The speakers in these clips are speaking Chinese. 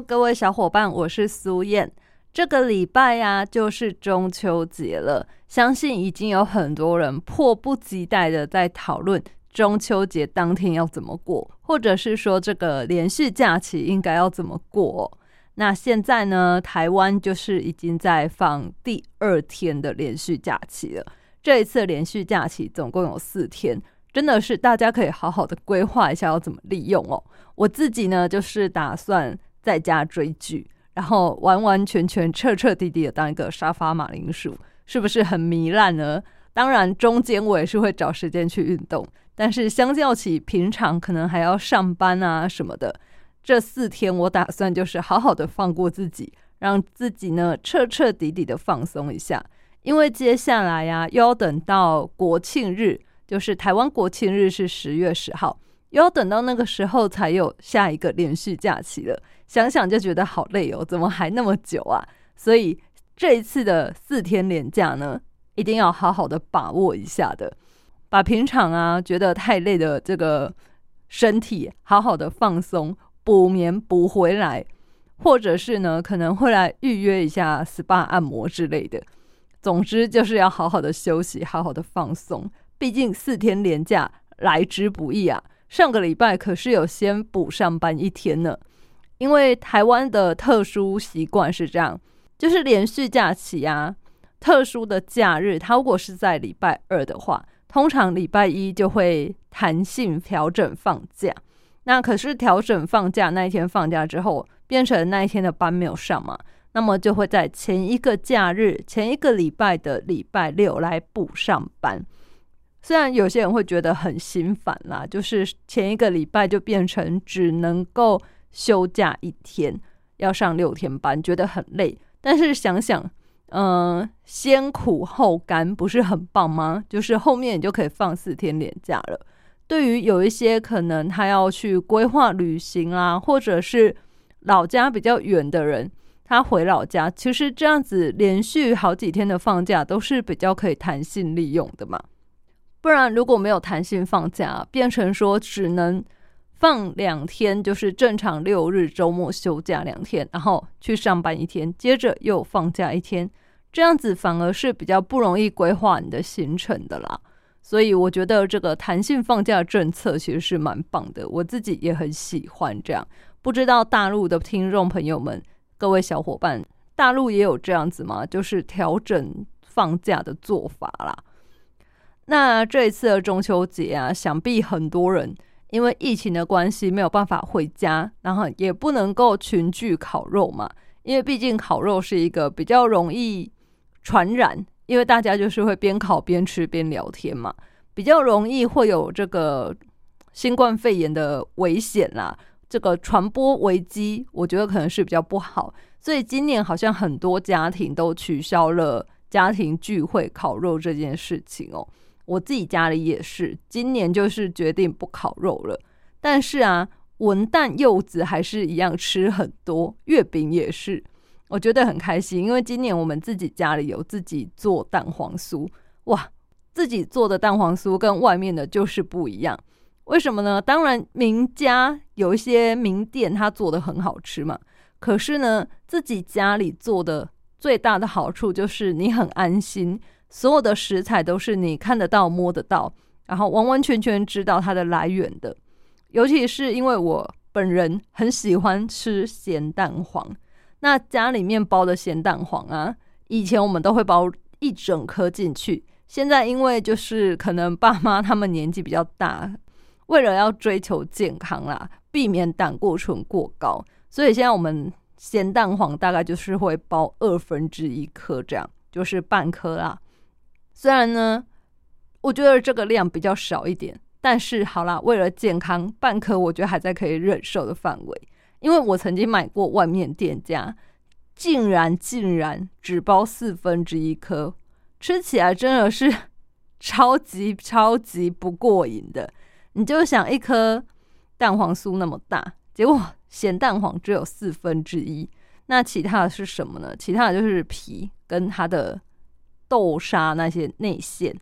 各位小伙伴，我是苏燕。这个礼拜呀，就是中秋节了，相信已经有很多人迫不及待的在讨论中秋节当天要怎么过，或者是说这个连续假期应该要怎么过。那现在呢，台湾就是已经在放第二天的连续假期了。这一次连续假期总共有四天，真的是大家可以好好的规划一下要怎么利用哦。我自己呢，就是打算。在家追剧，然后完完全全、彻彻底底的当一个沙发马铃薯，是不是很糜烂呢？当然，中间我也是会找时间去运动，但是相较起平常可能还要上班啊什么的，这四天我打算就是好好的放过自己，让自己呢彻彻底底的放松一下，因为接下来呀又要等到国庆日，就是台湾国庆日是十月十号。又要等到那个时候才有下一个连续假期了，想想就觉得好累哦，怎么还那么久啊？所以这一次的四天连假呢，一定要好好的把握一下的，把平常啊觉得太累的这个身体好好的放松，补眠补回来，或者是呢可能会来预约一下 SPA 按摩之类的。总之就是要好好的休息，好好的放松，毕竟四天连假来之不易啊。上个礼拜可是有先补上班一天呢，因为台湾的特殊习惯是这样，就是连续假期啊，特殊的假日，它如果是在礼拜二的话，通常礼拜一就会弹性调整放假。那可是调整放假那一天放假之后，变成那一天的班没有上嘛，那么就会在前一个假日、前一个礼拜的礼拜六来补上班。虽然有些人会觉得很心烦啦，就是前一个礼拜就变成只能够休假一天，要上六天班，觉得很累。但是想想，嗯，先苦后甘，不是很棒吗？就是后面你就可以放四天连假了。对于有一些可能他要去规划旅行啊，或者是老家比较远的人，他回老家，其实这样子连续好几天的放假都是比较可以弹性利用的嘛。不然，如果没有弹性放假，变成说只能放两天，就是正常六日周末休假两天，然后去上班一天，接着又放假一天，这样子反而是比较不容易规划你的行程的啦。所以我觉得这个弹性放假政策其实是蛮棒的，我自己也很喜欢这样。不知道大陆的听众朋友们，各位小伙伴，大陆也有这样子吗？就是调整放假的做法啦。那这一次的中秋节啊，想必很多人因为疫情的关系没有办法回家，然后也不能够群聚烤肉嘛。因为毕竟烤肉是一个比较容易传染，因为大家就是会边烤边吃边聊天嘛，比较容易会有这个新冠肺炎的危险啦。这个传播危机，我觉得可能是比较不好。所以今年好像很多家庭都取消了家庭聚会烤肉这件事情哦。我自己家里也是，今年就是决定不烤肉了。但是啊，文旦柚子还是一样吃很多，月饼也是，我觉得很开心，因为今年我们自己家里有自己做蛋黄酥，哇，自己做的蛋黄酥跟外面的就是不一样。为什么呢？当然名家有一些名店，他做的很好吃嘛。可是呢，自己家里做的最大的好处就是你很安心。所有的食材都是你看得到、摸得到，然后完完全全知道它的来源的。尤其是因为我本人很喜欢吃咸蛋黄，那家里面包的咸蛋黄啊，以前我们都会包一整颗进去。现在因为就是可能爸妈他们年纪比较大，为了要追求健康啦，避免胆固醇过高，所以现在我们咸蛋黄大概就是会包二分之一颗这样，就是半颗啦。虽然呢，我觉得这个量比较少一点，但是好啦，为了健康，半颗我觉得还在可以忍受的范围。因为我曾经买过外面店家竟然竟然只包四分之一颗，吃起来真的是 超级超级不过瘾的。你就想一颗蛋黄酥那么大，结果咸蛋黄只有四分之一，那其他的是什么呢？其他的就是皮跟它的豆沙那些内馅，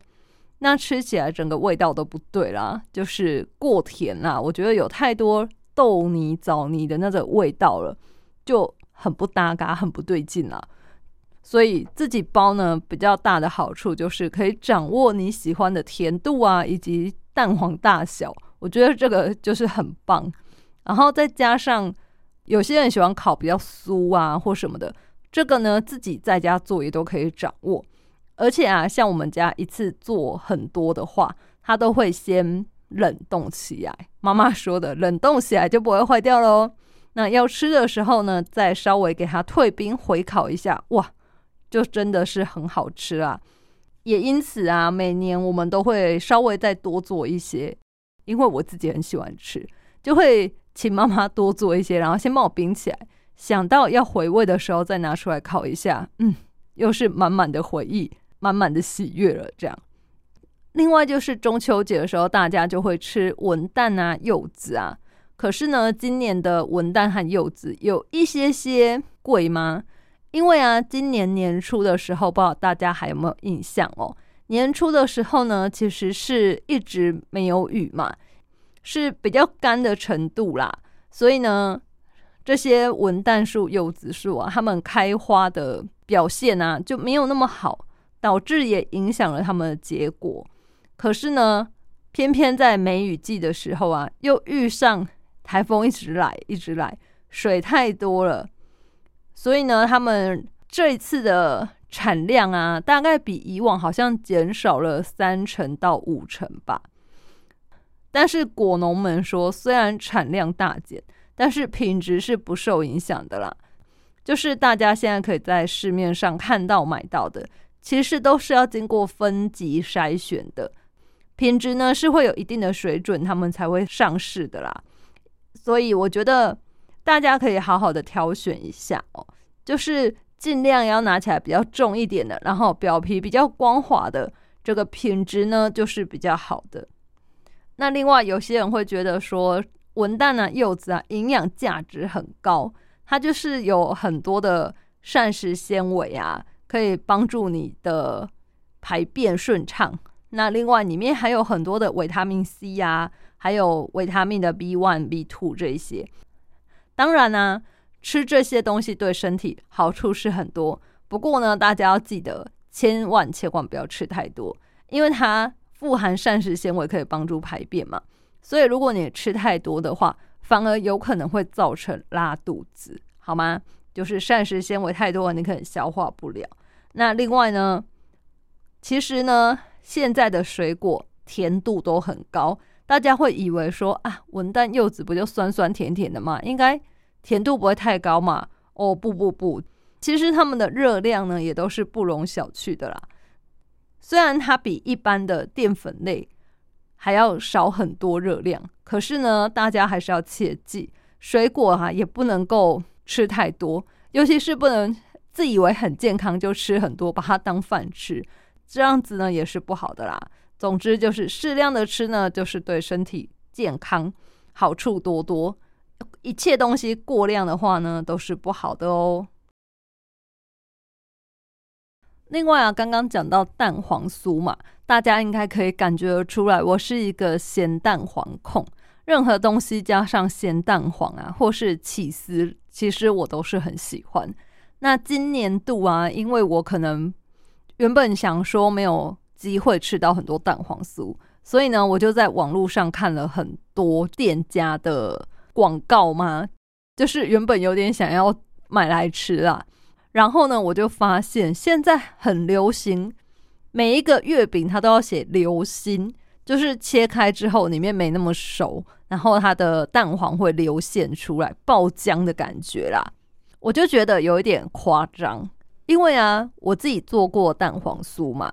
那吃起来整个味道都不对啦，就是过甜啦。我觉得有太多豆泥枣泥的那种味道了，就很不搭嘎，很不对劲啦。所以自己包呢，比较大的好处就是可以掌握你喜欢的甜度啊，以及。蛋黄大小，我觉得这个就是很棒。然后再加上有些人喜欢烤比较酥啊或什么的，这个呢自己在家做也都可以掌握。而且啊，像我们家一次做很多的话，它都会先冷冻起来。妈妈说的，冷冻起来就不会坏掉喽。那要吃的时候呢，再稍微给它退冰回烤一下，哇，就真的是很好吃啊。也因此啊，每年我们都会稍微再多做一些，因为我自己很喜欢吃，就会请妈妈多做一些，然后先帮我冰起来，想到要回味的时候再拿出来烤一下，嗯，又是满满的回忆，满满的喜悦了。这样，另外就是中秋节的时候，大家就会吃文旦啊、柚子啊，可是呢，今年的文旦和柚子有一些些贵吗？因为啊，今年年初的时候，不知道大家还有没有印象哦？年初的时候呢，其实是一直没有雨嘛，是比较干的程度啦。所以呢，这些文旦树、柚子树啊，它们开花的表现啊就没有那么好，导致也影响了它们的结果。可是呢，偏偏在梅雨季的时候啊，又遇上台风一直来，一直来，水太多了。所以呢，他们这一次的产量啊，大概比以往好像减少了三成到五成吧。但是果农们说，虽然产量大减，但是品质是不受影响的啦。就是大家现在可以在市面上看到买到的，其实都是要经过分级筛选的，品质呢是会有一定的水准，他们才会上市的啦。所以我觉得。大家可以好好的挑选一下哦，就是尽量要拿起来比较重一点的，然后表皮比较光滑的，这个品质呢就是比较好的。那另外有些人会觉得说，文旦啊、柚子啊，营养价值很高，它就是有很多的膳食纤维啊，可以帮助你的排便顺畅。那另外里面还有很多的维他命 C 呀，还有维他命的 B one、B two 这一些。当然呢，吃这些东西对身体好处是很多。不过呢，大家要记得，千万千万不要吃太多，因为它富含膳食纤维，可以帮助排便嘛。所以如果你吃太多的话，反而有可能会造成拉肚子，好吗？就是膳食纤维太多了，你可能消化不了。那另外呢，其实呢，现在的水果甜度都很高。大家会以为说啊，文旦柚子不就酸酸甜甜的嘛，应该甜度不会太高嘛？哦，不不不，其实它们的热量呢也都是不容小觑的啦。虽然它比一般的淀粉类还要少很多热量，可是呢，大家还是要切记，水果哈也不能够吃太多，尤其是不能自以为很健康就吃很多，把它当饭吃，这样子呢也是不好的啦。总之就是适量的吃呢，就是对身体健康好处多多。一切东西过量的话呢，都是不好的哦。另外啊，刚刚讲到蛋黄酥嘛，大家应该可以感觉出来，我是一个咸蛋黄控。任何东西加上咸蛋黄啊，或是起司，其实我都是很喜欢。那今年度啊，因为我可能原本想说没有。机会吃到很多蛋黄酥，所以呢，我就在网络上看了很多店家的广告嘛，就是原本有点想要买来吃啦。然后呢，我就发现现在很流行，每一个月饼它都要写“流心”，就是切开之后里面没那么熟，然后它的蛋黄会流现出来，爆浆的感觉啦。我就觉得有一点夸张，因为啊，我自己做过蛋黄酥嘛。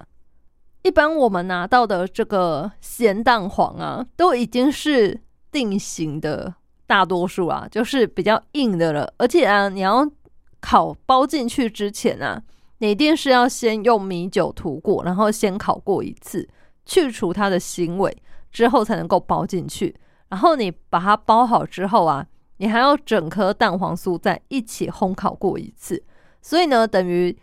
一般我们拿到的这个咸蛋黄啊，都已经是定型的，大多数啊，就是比较硬的了。而且啊，你要烤包进去之前啊，你一定是要先用米酒涂过，然后先烤过一次，去除它的腥味之后才能够包进去。然后你把它包好之后啊，你还要整颗蛋黄酥再一起烘烤过一次。所以呢，等于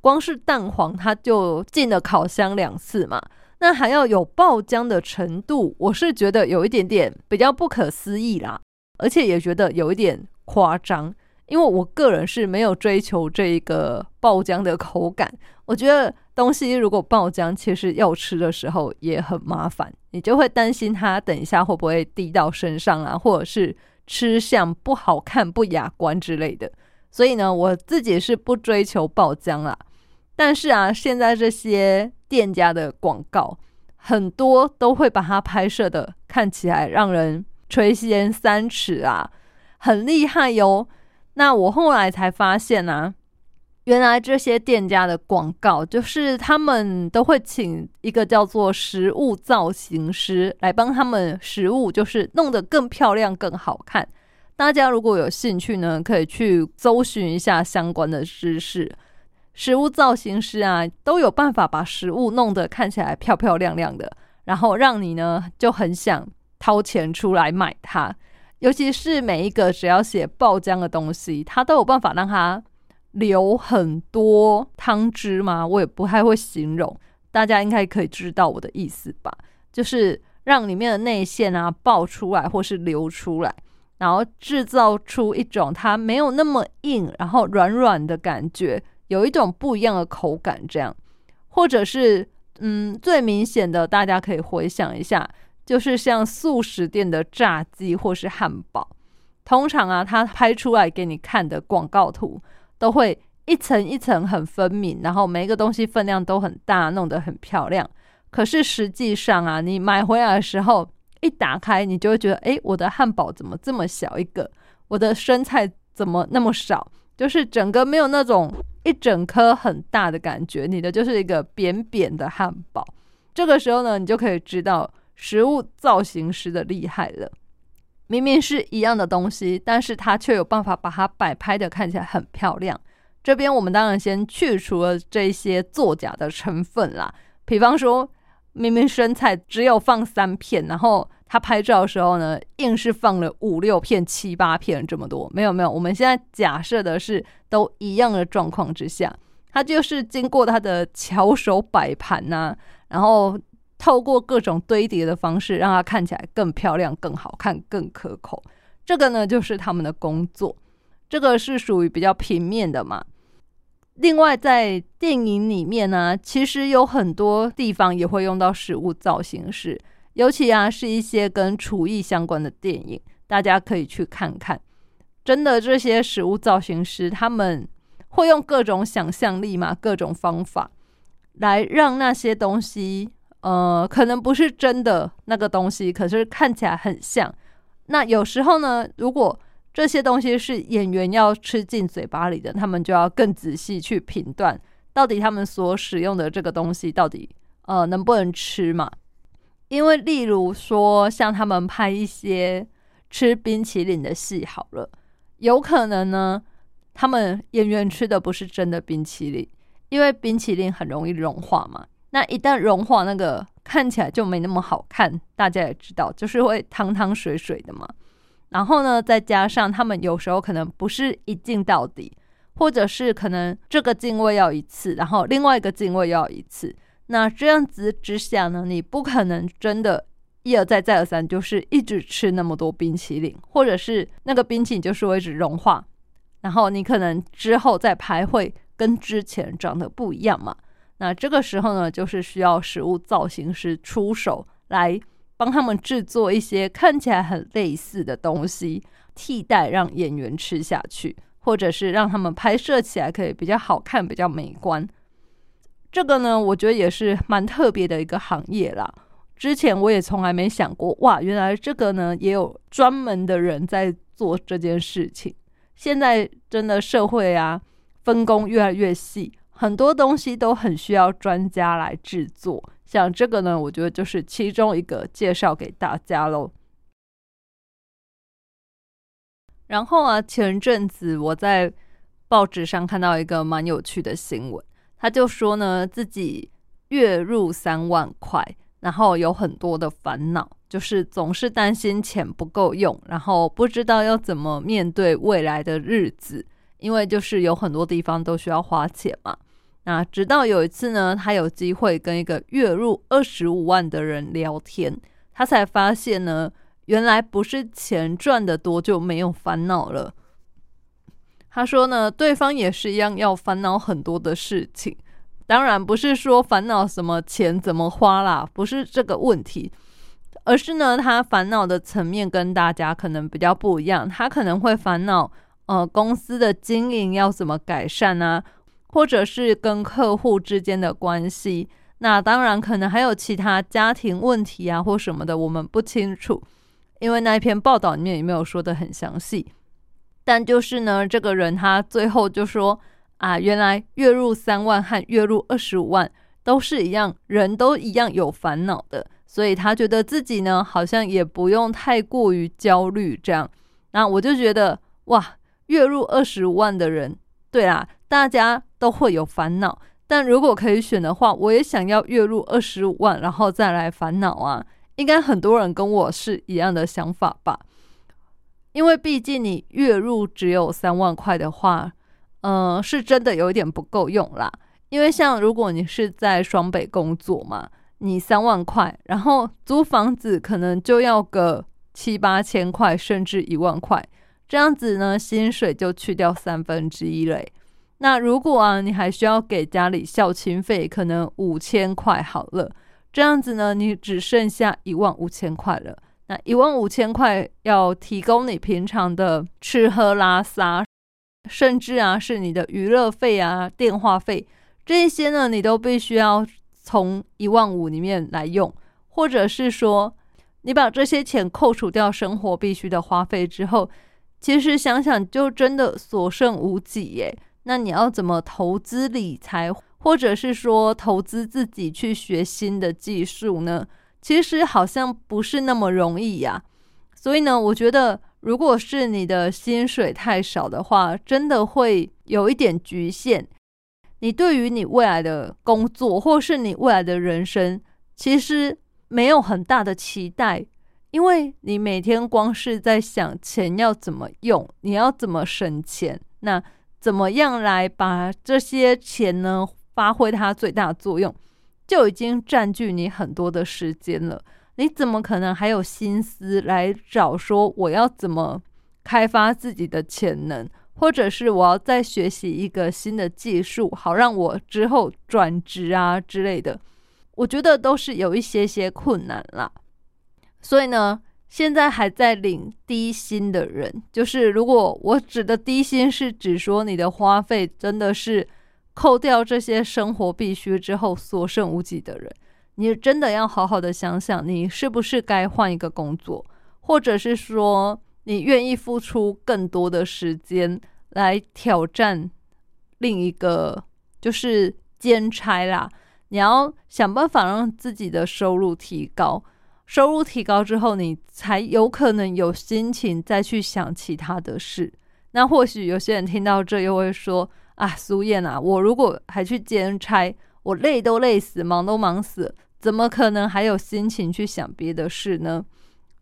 光是蛋黄它就进了烤箱两次嘛。那还要有爆浆的程度，我是觉得有一点点比较不可思议啦，而且也觉得有一点夸张。因为我个人是没有追求这一个爆浆的口感，我觉得东西如果爆浆，其实要吃的时候也很麻烦，你就会担心它等一下会不会滴到身上啊，或者是吃相不好看、不雅观之类的。所以呢，我自己是不追求爆浆啦。但是啊，现在这些店家的广告很多都会把它拍摄的看起来让人垂涎三尺啊，很厉害哟。那我后来才发现呢，原来这些店家的广告就是他们都会请一个叫做食物造型师来帮他们食物，就是弄得更漂亮、更好看。大家如果有兴趣呢，可以去搜寻一下相关的知识。食物造型师啊，都有办法把食物弄得看起来漂漂亮亮的，然后让你呢就很想掏钱出来买它。尤其是每一个只要写爆浆的东西，它都有办法让它流很多汤汁吗？我也不太会形容，大家应该可以知道我的意思吧？就是让里面的内馅啊爆出来，或是流出来，然后制造出一种它没有那么硬，然后软软的感觉，有一种不一样的口感，这样，或者是嗯，最明显的，大家可以回想一下。就是像素食店的炸鸡或是汉堡，通常啊，它拍出来给你看的广告图都会一层一层很分明，然后每一个东西分量都很大，弄得很漂亮。可是实际上啊，你买回来的时候一打开，你就会觉得，哎，我的汉堡怎么这么小一个？我的生菜怎么那么少？就是整个没有那种一整颗很大的感觉，你的就是一个扁扁的汉堡。这个时候呢，你就可以知道。食物造型师的厉害了，明明是一样的东西，但是他却有办法把它摆拍的看起来很漂亮。这边我们当然先去除了这些作假的成分啦，比方说明明生菜只有放三片，然后他拍照的时候呢，硬是放了五六片、七八片这么多。没有没有，我们现在假设的是都一样的状况之下，他就是经过他的巧手摆盘呐，然后。透过各种堆叠的方式，让它看起来更漂亮、更好看、更可口。这个呢，就是他们的工作。这个是属于比较平面的嘛。另外，在电影里面呢，其实有很多地方也会用到食物造型师，尤其啊，是一些跟厨艺相关的电影，大家可以去看看。真的，这些食物造型师他们会用各种想象力嘛，各种方法来让那些东西。呃，可能不是真的那个东西，可是看起来很像。那有时候呢，如果这些东西是演员要吃进嘴巴里的，他们就要更仔细去评断，到底他们所使用的这个东西到底呃能不能吃嘛？因为例如说，像他们拍一些吃冰淇淋的戏，好了，有可能呢，他们演员吃的不是真的冰淇淋，因为冰淇淋很容易融化嘛。那一旦融化，那个看起来就没那么好看。大家也知道，就是会汤汤水水的嘛。然后呢，再加上他们有时候可能不是一镜到底，或者是可能这个镜位要一次，然后另外一个镜位要一次。那这样子之下呢，你不可能真的一而再再而三，就是一直吃那么多冰淇淋，或者是那个冰淇淋就是会一直融化，然后你可能之后再拍会跟之前长得不一样嘛。那这个时候呢，就是需要食物造型师出手来帮他们制作一些看起来很类似的东西，替代让演员吃下去，或者是让他们拍摄起来可以比较好看、比较美观。这个呢，我觉得也是蛮特别的一个行业啦。之前我也从来没想过，哇，原来这个呢也有专门的人在做这件事情。现在真的社会啊，分工越来越细。很多东西都很需要专家来制作，像这个呢，我觉得就是其中一个介绍给大家喽。然后啊，前阵子我在报纸上看到一个蛮有趣的新闻，他就说呢，自己月入三万块，然后有很多的烦恼，就是总是担心钱不够用，然后不知道要怎么面对未来的日子，因为就是有很多地方都需要花钱嘛。那直到有一次呢，他有机会跟一个月入二十五万的人聊天，他才发现呢，原来不是钱赚的多就没有烦恼了。他说呢，对方也是一样要烦恼很多的事情，当然不是说烦恼什么钱怎么花啦，不是这个问题，而是呢，他烦恼的层面跟大家可能比较不一样，他可能会烦恼，呃，公司的经营要怎么改善啊。或者是跟客户之间的关系，那当然可能还有其他家庭问题啊，或什么的，我们不清楚，因为那一篇报道里面也没有说的很详细。但就是呢，这个人他最后就说啊，原来月入三万和月入二十五万都是一样，人都一样有烦恼的，所以他觉得自己呢好像也不用太过于焦虑这样。那我就觉得哇，月入二十五万的人，对啊，大家。都会有烦恼，但如果可以选的话，我也想要月入二十五万，然后再来烦恼啊。应该很多人跟我是一样的想法吧？因为毕竟你月入只有三万块的话，嗯，是真的有点不够用啦。因为像如果你是在双北工作嘛，你三万块，然后租房子可能就要个七八千块，甚至一万块，这样子呢，薪水就去掉三分之一嘞。那如果啊，你还需要给家里孝亲费，可能五千块好了，这样子呢，你只剩下一万五千块了。那一万五千块要提供你平常的吃喝拉撒，甚至啊是你的娱乐费啊、电话费这些呢，你都必须要从一万五里面来用，或者是说你把这些钱扣除掉生活必须的花费之后，其实想想就真的所剩无几耶。那你要怎么投资理财，或者是说投资自己去学新的技术呢？其实好像不是那么容易呀。所以呢，我觉得如果是你的薪水太少的话，真的会有一点局限。你对于你未来的工作，或是你未来的人生，其实没有很大的期待，因为你每天光是在想钱要怎么用，你要怎么省钱，那。怎么样来把这些钱呢发挥它最大作用，就已经占据你很多的时间了。你怎么可能还有心思来找说我要怎么开发自己的潜能，或者是我要再学习一个新的技术，好让我之后转职啊之类的？我觉得都是有一些些困难啦。所以呢。现在还在领低薪的人，就是如果我指的低薪是指说你的花费真的是扣掉这些生活必须之后所剩无几的人，你真的要好好的想想，你是不是该换一个工作，或者是说你愿意付出更多的时间来挑战另一个就是兼差啦，你要想办法让自己的收入提高。收入提高之后，你才有可能有心情再去想其他的事。那或许有些人听到这又会说：“啊，苏燕啊，我如果还去兼差，我累都累死，忙都忙死，怎么可能还有心情去想别的事呢？”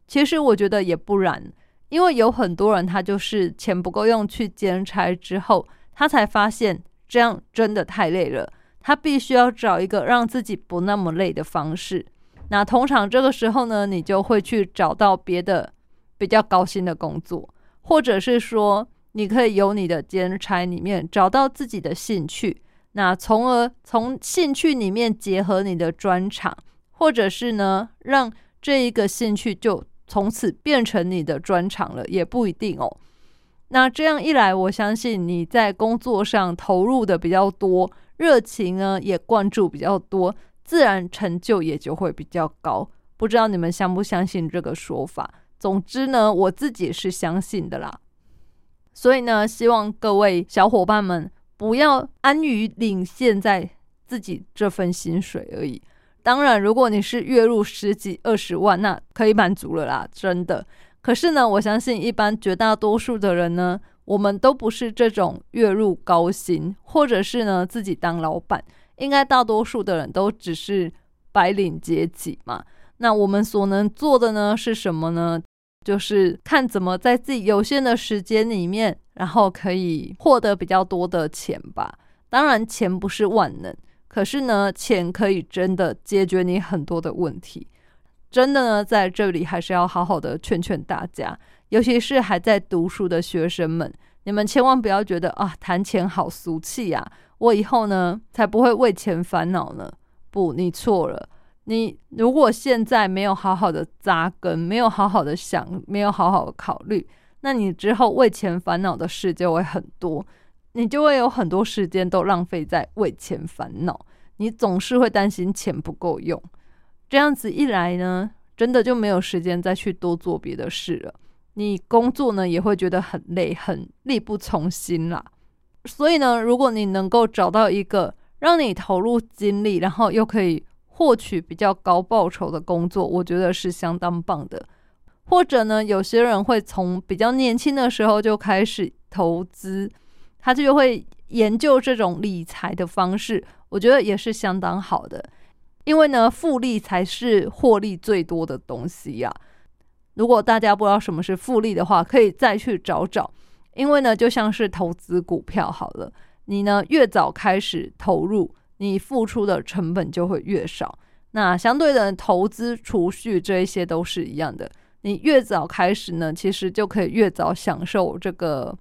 其实我觉得也不然，因为有很多人他就是钱不够用去兼差之后，他才发现这样真的太累了，他必须要找一个让自己不那么累的方式。那通常这个时候呢，你就会去找到别的比较高薪的工作，或者是说，你可以由你的兼差里面找到自己的兴趣，那从而从兴趣里面结合你的专长，或者是呢，让这一个兴趣就从此变成你的专长了，也不一定哦。那这样一来，我相信你在工作上投入的比较多，热情呢也关注比较多。自然成就也就会比较高，不知道你们相不相信这个说法？总之呢，我自己是相信的啦。所以呢，希望各位小伙伴们不要安于领现在自己这份薪水而已。当然，如果你是月入十几二十万，那可以满足了啦，真的。可是呢，我相信一般绝大多数的人呢，我们都不是这种月入高薪，或者是呢自己当老板，应该大多数的人都只是白领阶级嘛。那我们所能做的呢是什么呢？就是看怎么在自己有限的时间里面，然后可以获得比较多的钱吧。当然，钱不是万能，可是呢，钱可以真的解决你很多的问题。真的呢，在这里还是要好好的劝劝大家，尤其是还在读书的学生们，你们千万不要觉得啊，谈钱好俗气呀，我以后呢才不会为钱烦恼呢。不，你错了。你如果现在没有好好的扎根，没有好好的想，没有好好的考虑，那你之后为钱烦恼的事就会很多。你就会有很多时间都浪费在为钱烦恼，你总是会担心钱不够用，这样子一来呢，真的就没有时间再去多做别的事了。你工作呢也会觉得很累，很力不从心啦。所以呢，如果你能够找到一个让你投入精力，然后又可以获取比较高报酬的工作，我觉得是相当棒的。或者呢，有些人会从比较年轻的时候就开始投资。他就会研究这种理财的方式，我觉得也是相当好的，因为呢，复利才是获利最多的东西呀。如果大家不知道什么是复利的话，可以再去找找。因为呢，就像是投资股票好了，你呢越早开始投入，你付出的成本就会越少。那相对的，投资、储蓄这一些都是一样的，你越早开始呢，其实就可以越早享受这个。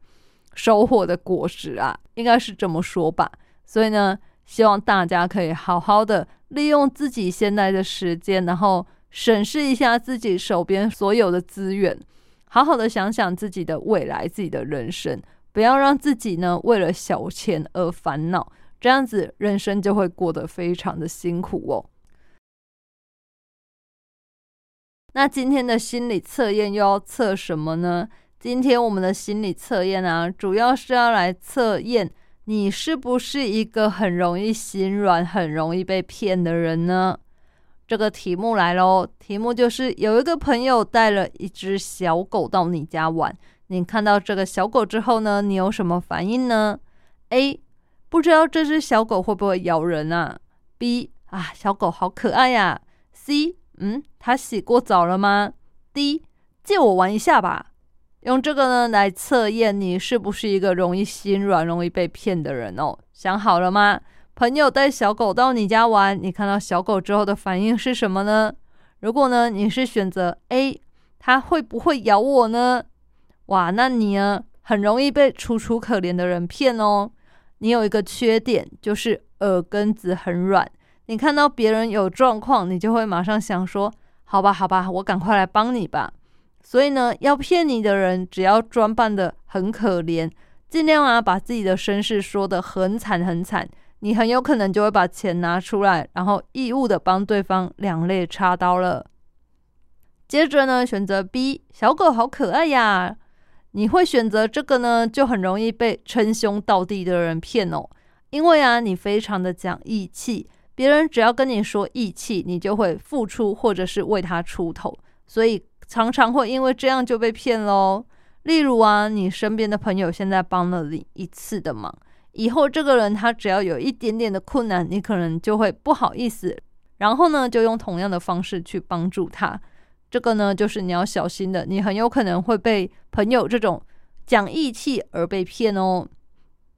收获的果实啊，应该是这么说吧。所以呢，希望大家可以好好的利用自己现在的时间，然后审视一下自己手边所有的资源，好好的想想自己的未来、自己的人生，不要让自己呢为了小钱而烦恼，这样子人生就会过得非常的辛苦哦。那今天的心理测验又要测什么呢？今天我们的心理测验啊，主要是要来测验你是不是一个很容易心软、很容易被骗的人呢？这个题目来喽，题目就是有一个朋友带了一只小狗到你家玩，你看到这个小狗之后呢，你有什么反应呢？A. 不知道这只小狗会不会咬人啊？B. 啊，小狗好可爱呀。C. 嗯，它洗过澡了吗？D. 借我玩一下吧。用这个呢来测验你是不是一个容易心软、容易被骗的人哦？想好了吗？朋友带小狗到你家玩，你看到小狗之后的反应是什么呢？如果呢你是选择 A，它会不会咬我呢？哇，那你呢很容易被楚楚可怜的人骗哦。你有一个缺点就是耳根子很软，你看到别人有状况，你就会马上想说：好吧，好吧，我赶快来帮你吧。所以呢，要骗你的人，只要装扮的很可怜，尽量啊把自己的身世说的很惨很惨，你很有可能就会把钱拿出来，然后义务的帮对方两肋插刀了。接着呢，选择 B，小狗好可爱呀，你会选择这个呢，就很容易被称兄道弟的人骗哦，因为啊，你非常的讲义气，别人只要跟你说义气，你就会付出或者是为他出头，所以。常常会因为这样就被骗喽。例如啊，你身边的朋友现在帮了你一次的忙，以后这个人他只要有一点点的困难，你可能就会不好意思，然后呢就用同样的方式去帮助他。这个呢就是你要小心的，你很有可能会被朋友这种讲义气而被骗哦。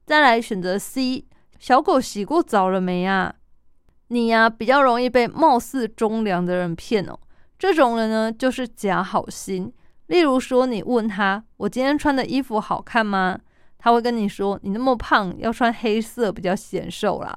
再来选择 C，小狗洗过澡了没呀？你呀比较容易被貌似忠良的人骗哦。这种人呢，就是假好心。例如说，你问他：“我今天穿的衣服好看吗？”他会跟你说：“你那么胖，要穿黑色比较显瘦啦。”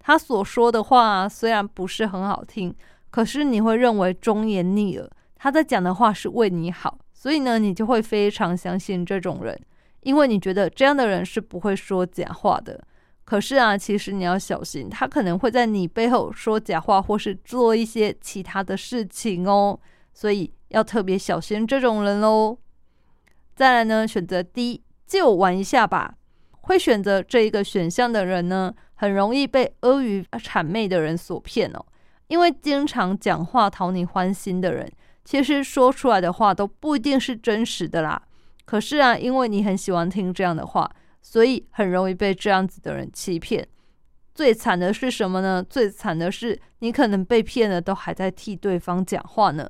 他所说的话虽然不是很好听，可是你会认为忠言逆耳。他在讲的话是为你好，所以呢，你就会非常相信这种人，因为你觉得这样的人是不会说假话的。可是啊，其实你要小心，他可能会在你背后说假话，或是做一些其他的事情哦，所以要特别小心这种人喽。再来呢，选择 D，借我玩一下吧。会选择这一个选项的人呢，很容易被阿谀谄媚的人所骗哦，因为经常讲话讨你欢心的人，其实说出来的话都不一定是真实的啦。可是啊，因为你很喜欢听这样的话，所以很容易被这样子的人欺骗。最惨的是什么呢？最惨的是你可能被骗了，都还在替对方讲话呢。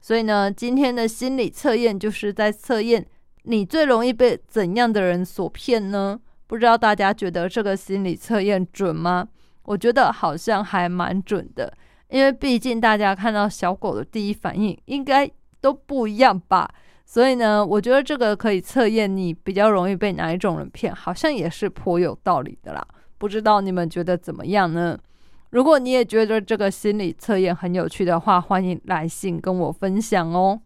所以呢，今天的心理测验就是在测验你最容易被怎样的人所骗呢？不知道大家觉得这个心理测验准吗？我觉得好像还蛮准的，因为毕竟大家看到小狗的第一反应应该都不一样吧。所以呢，我觉得这个可以测验你比较容易被哪一种人骗，好像也是颇有道理的啦。不知道你们觉得怎么样呢？如果你也觉得这个心理测验很有趣的话，欢迎来信跟我分享哦。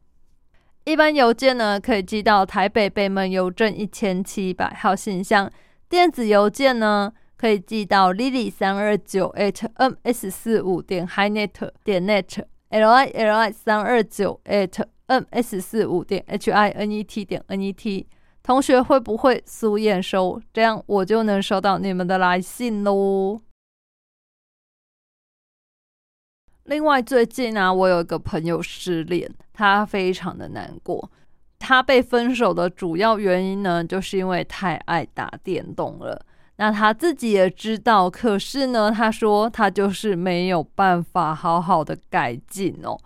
一般邮件呢，可以寄到台北北门邮政一千七百号信箱；电子邮件呢，可以寄到 lily 三二九 at ms 四五点 hinet 点 net l i l i 三二九 at ms 四五点 h i n e t 点 n e t。同学会不会苏验收？这样我就能收到你们的来信喽。另外，最近啊，我有一个朋友失恋，他非常的难过。他被分手的主要原因呢，就是因为太爱打电动了。那他自己也知道，可是呢，他说他就是没有办法好好的改进哦，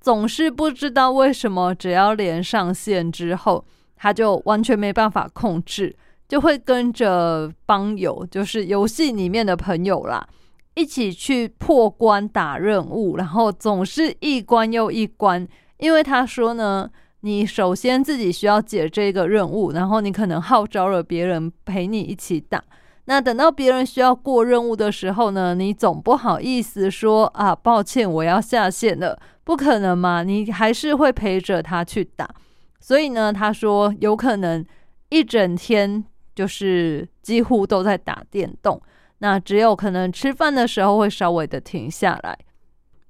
总是不知道为什么，只要连上线之后。他就完全没办法控制，就会跟着帮友，就是游戏里面的朋友啦，一起去破关打任务，然后总是一关又一关。因为他说呢，你首先自己需要解这个任务，然后你可能号召了别人陪你一起打。那等到别人需要过任务的时候呢，你总不好意思说啊，抱歉，我要下线了，不可能嘛，你还是会陪着他去打。所以呢，他说有可能一整天就是几乎都在打电动，那只有可能吃饭的时候会稍微的停下来。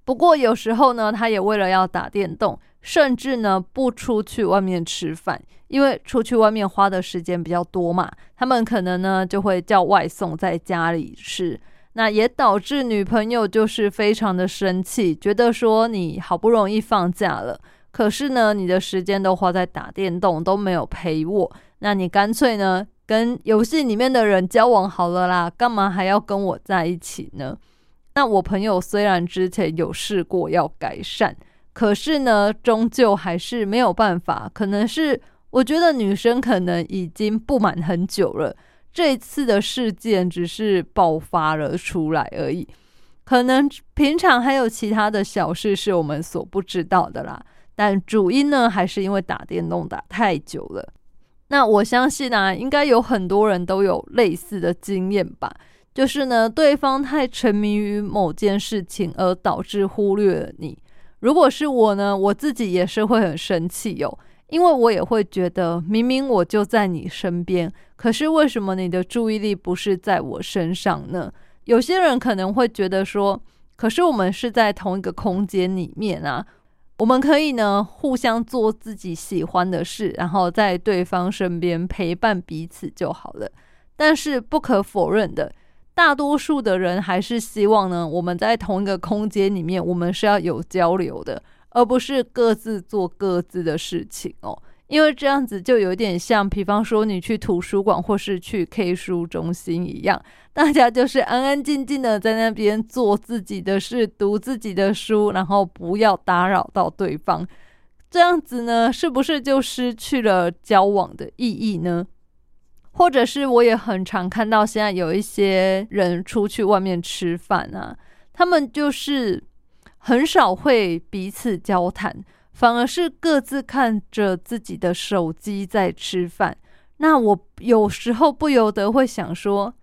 不过有时候呢，他也为了要打电动，甚至呢不出去外面吃饭，因为出去外面花的时间比较多嘛。他们可能呢就会叫外送在家里吃，那也导致女朋友就是非常的生气，觉得说你好不容易放假了。可是呢，你的时间都花在打电动，都没有陪我。那你干脆呢，跟游戏里面的人交往好了啦，干嘛还要跟我在一起呢？那我朋友虽然之前有试过要改善，可是呢，终究还是没有办法。可能是我觉得女生可能已经不满很久了，这次的事件只是爆发了出来而已。可能平常还有其他的小事是我们所不知道的啦。但主因呢，还是因为打电动打太久了。那我相信啊，应该有很多人都有类似的经验吧。就是呢，对方太沉迷于某件事情，而导致忽略了你。如果是我呢，我自己也是会很生气哟，因为我也会觉得，明明我就在你身边，可是为什么你的注意力不是在我身上呢？有些人可能会觉得说，可是我们是在同一个空间里面啊。我们可以呢，互相做自己喜欢的事，然后在对方身边陪伴彼此就好了。但是不可否认的，大多数的人还是希望呢，我们在同一个空间里面，我们是要有交流的，而不是各自做各自的事情哦。因为这样子就有点像，比方说你去图书馆或是去 K 书中心一样，大家就是安安静静的在那边做自己的事，读自己的书，然后不要打扰到对方。这样子呢，是不是就失去了交往的意义呢？或者是我也很常看到，现在有一些人出去外面吃饭啊，他们就是很少会彼此交谈。反而是各自看着自己的手机在吃饭，那我有时候不由得会想说，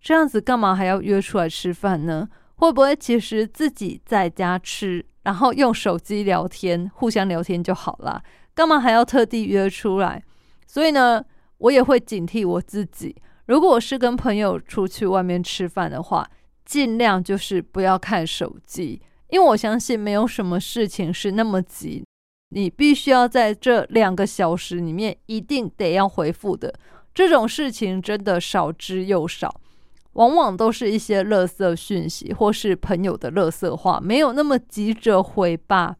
这样子干嘛还要约出来吃饭呢？会不会其实自己在家吃，然后用手机聊天，互相聊天就好了？干嘛还要特地约出来？所以呢，我也会警惕我自己，如果我是跟朋友出去外面吃饭的话，尽量就是不要看手机，因为我相信没有什么事情是那么急。你必须要在这两个小时里面一定得要回复的这种事情，真的少之又少，往往都是一些垃圾讯息或是朋友的垃圾话，没有那么急着回吧。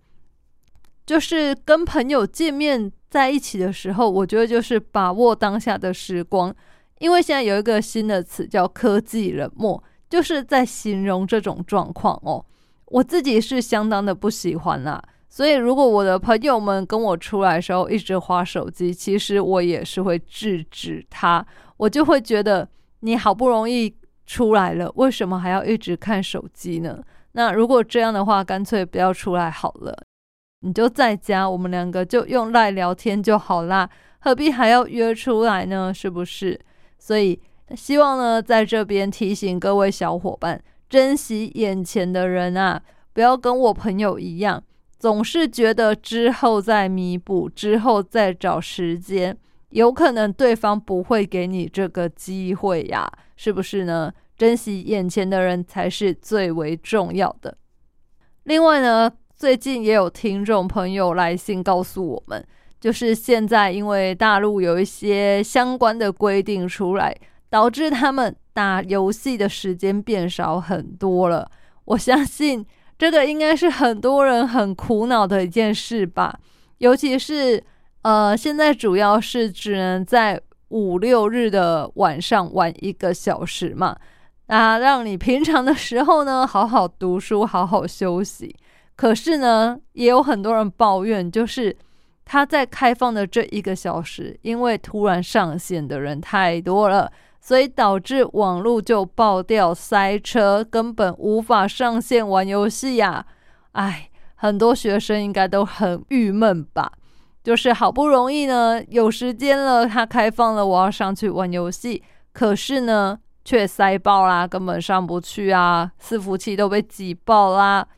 就是跟朋友见面在一起的时候，我觉得就是把握当下的时光，因为现在有一个新的词叫科技冷漠，就是在形容这种状况哦。我自己是相当的不喜欢啦，所以如果我的朋友们跟我出来的时候一直划手机，其实我也是会制止他，我就会觉得你好不容易出来了，为什么还要一直看手机呢？那如果这样的话，干脆不要出来好了，你就在家，我们两个就用赖聊天就好啦，何必还要约出来呢？是不是？所以希望呢，在这边提醒各位小伙伴。珍惜眼前的人啊，不要跟我朋友一样，总是觉得之后再弥补，之后再找时间，有可能对方不会给你这个机会呀，是不是呢？珍惜眼前的人才是最为重要的。另外呢，最近也有听众朋友来信告诉我们，就是现在因为大陆有一些相关的规定出来。导致他们打游戏的时间变少很多了。我相信这个应该是很多人很苦恼的一件事吧。尤其是呃，现在主要是只能在五六日的晚上玩一个小时嘛，啊，让你平常的时候呢好好读书、好好休息。可是呢，也有很多人抱怨，就是他在开放的这一个小时，因为突然上线的人太多了。所以导致网络就爆掉、塞车，根本无法上线玩游戏呀！哎，很多学生应该都很郁闷吧？就是好不容易呢有时间了，它开放了，我要上去玩游戏，可是呢却塞爆啦，根本上不去啊！伺服器都被挤爆啦，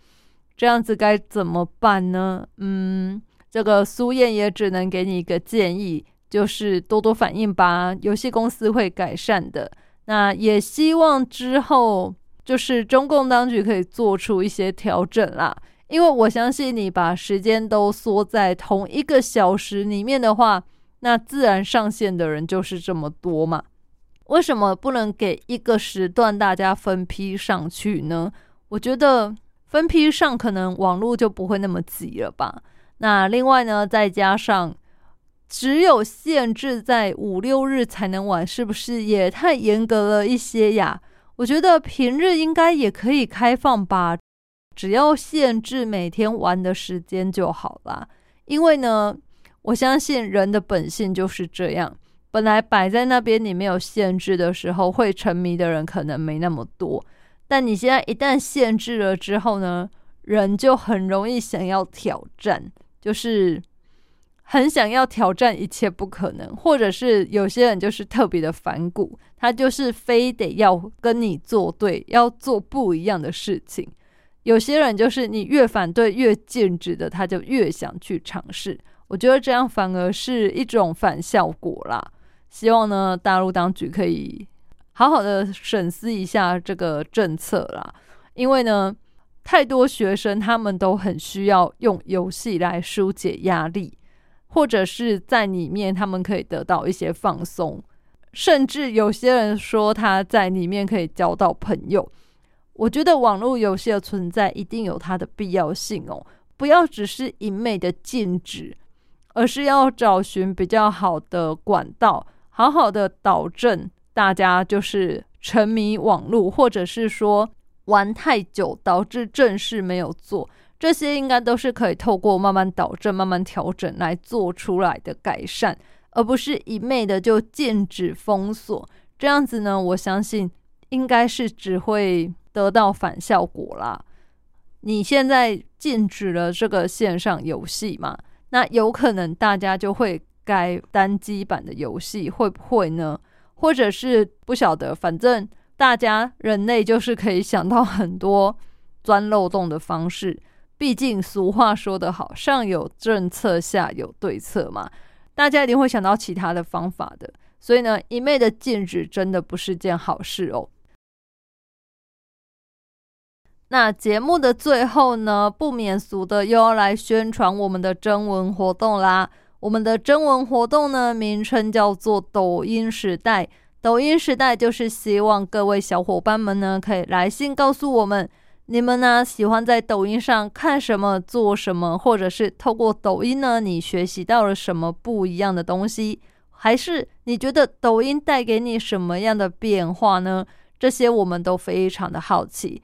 这样子该怎么办呢？嗯，这个苏燕也只能给你一个建议。就是多多反映吧，游戏公司会改善的。那也希望之后就是中共当局可以做出一些调整啦。因为我相信你把时间都缩在同一个小时里面的话，那自然上线的人就是这么多嘛。为什么不能给一个时段大家分批上去呢？我觉得分批上可能网络就不会那么挤了吧。那另外呢，再加上。只有限制在五六日才能玩，是不是也太严格了一些呀？我觉得平日应该也可以开放吧，只要限制每天玩的时间就好啦。因为呢，我相信人的本性就是这样，本来摆在那边你没有限制的时候，会沉迷的人可能没那么多。但你现在一旦限制了之后呢，人就很容易想要挑战，就是。很想要挑战一切不可能，或者是有些人就是特别的反骨，他就是非得要跟你作对，要做不一样的事情。有些人就是你越反对越禁止的，他就越想去尝试。我觉得这样反而是一种反效果啦。希望呢，大陆当局可以好好的审思一下这个政策啦，因为呢，太多学生他们都很需要用游戏来疏解压力。或者是在里面，他们可以得到一些放松，甚至有些人说他在里面可以交到朋友。我觉得网络游戏的存在一定有它的必要性哦，不要只是一昧的禁止，而是要找寻比较好的管道，好好的导正大家就是沉迷网络，或者是说玩太久导致正事没有做。这些应该都是可以透过慢慢导正、慢慢调整来做出来的改善，而不是一昧的就禁止封锁。这样子呢，我相信应该是只会得到反效果啦。你现在禁止了这个线上游戏嘛？那有可能大家就会改单机版的游戏，会不会呢？或者是不晓得，反正大家人类就是可以想到很多钻漏洞的方式。毕竟俗话说得好，上有政策，下有对策嘛。大家一定会想到其他的方法的。所以呢，一昧的禁止真的不是件好事哦。那节目的最后呢，不免俗的又要来宣传我们的征文活动啦。我们的征文活动呢，名称叫做“抖音时代”。抖音时代就是希望各位小伙伴们呢，可以来信告诉我们。你们呢喜欢在抖音上看什么、做什么，或者是透过抖音呢，你学习到了什么不一样的东西？还是你觉得抖音带给你什么样的变化呢？这些我们都非常的好奇。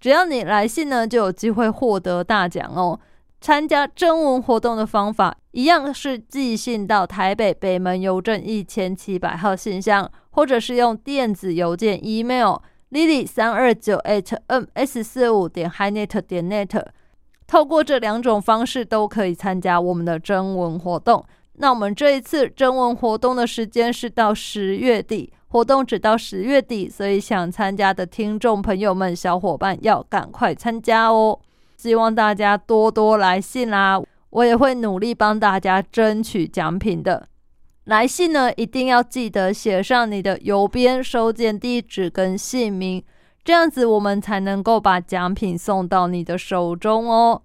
只要你来信呢，就有机会获得大奖哦。参加征文活动的方法一样是寄信到台北北门邮政一千七百号信箱，或者是用电子邮件 email lily 三二九 at ms 四五点 hinet 点 net。透过这两种方式都可以参加我们的征文活动。那我们这一次征文活动的时间是到十月底，活动只到十月底，所以想参加的听众朋友们、小伙伴要赶快参加哦！希望大家多多来信啦，我也会努力帮大家争取奖品的。来信呢，一定要记得写上你的邮编、收件地址跟姓名，这样子我们才能够把奖品送到你的手中哦。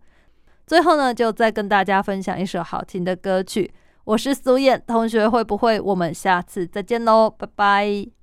最后呢，就再跟大家分享一首好听的歌曲。我是苏燕同学，会不会？我们下次再见喽，拜拜。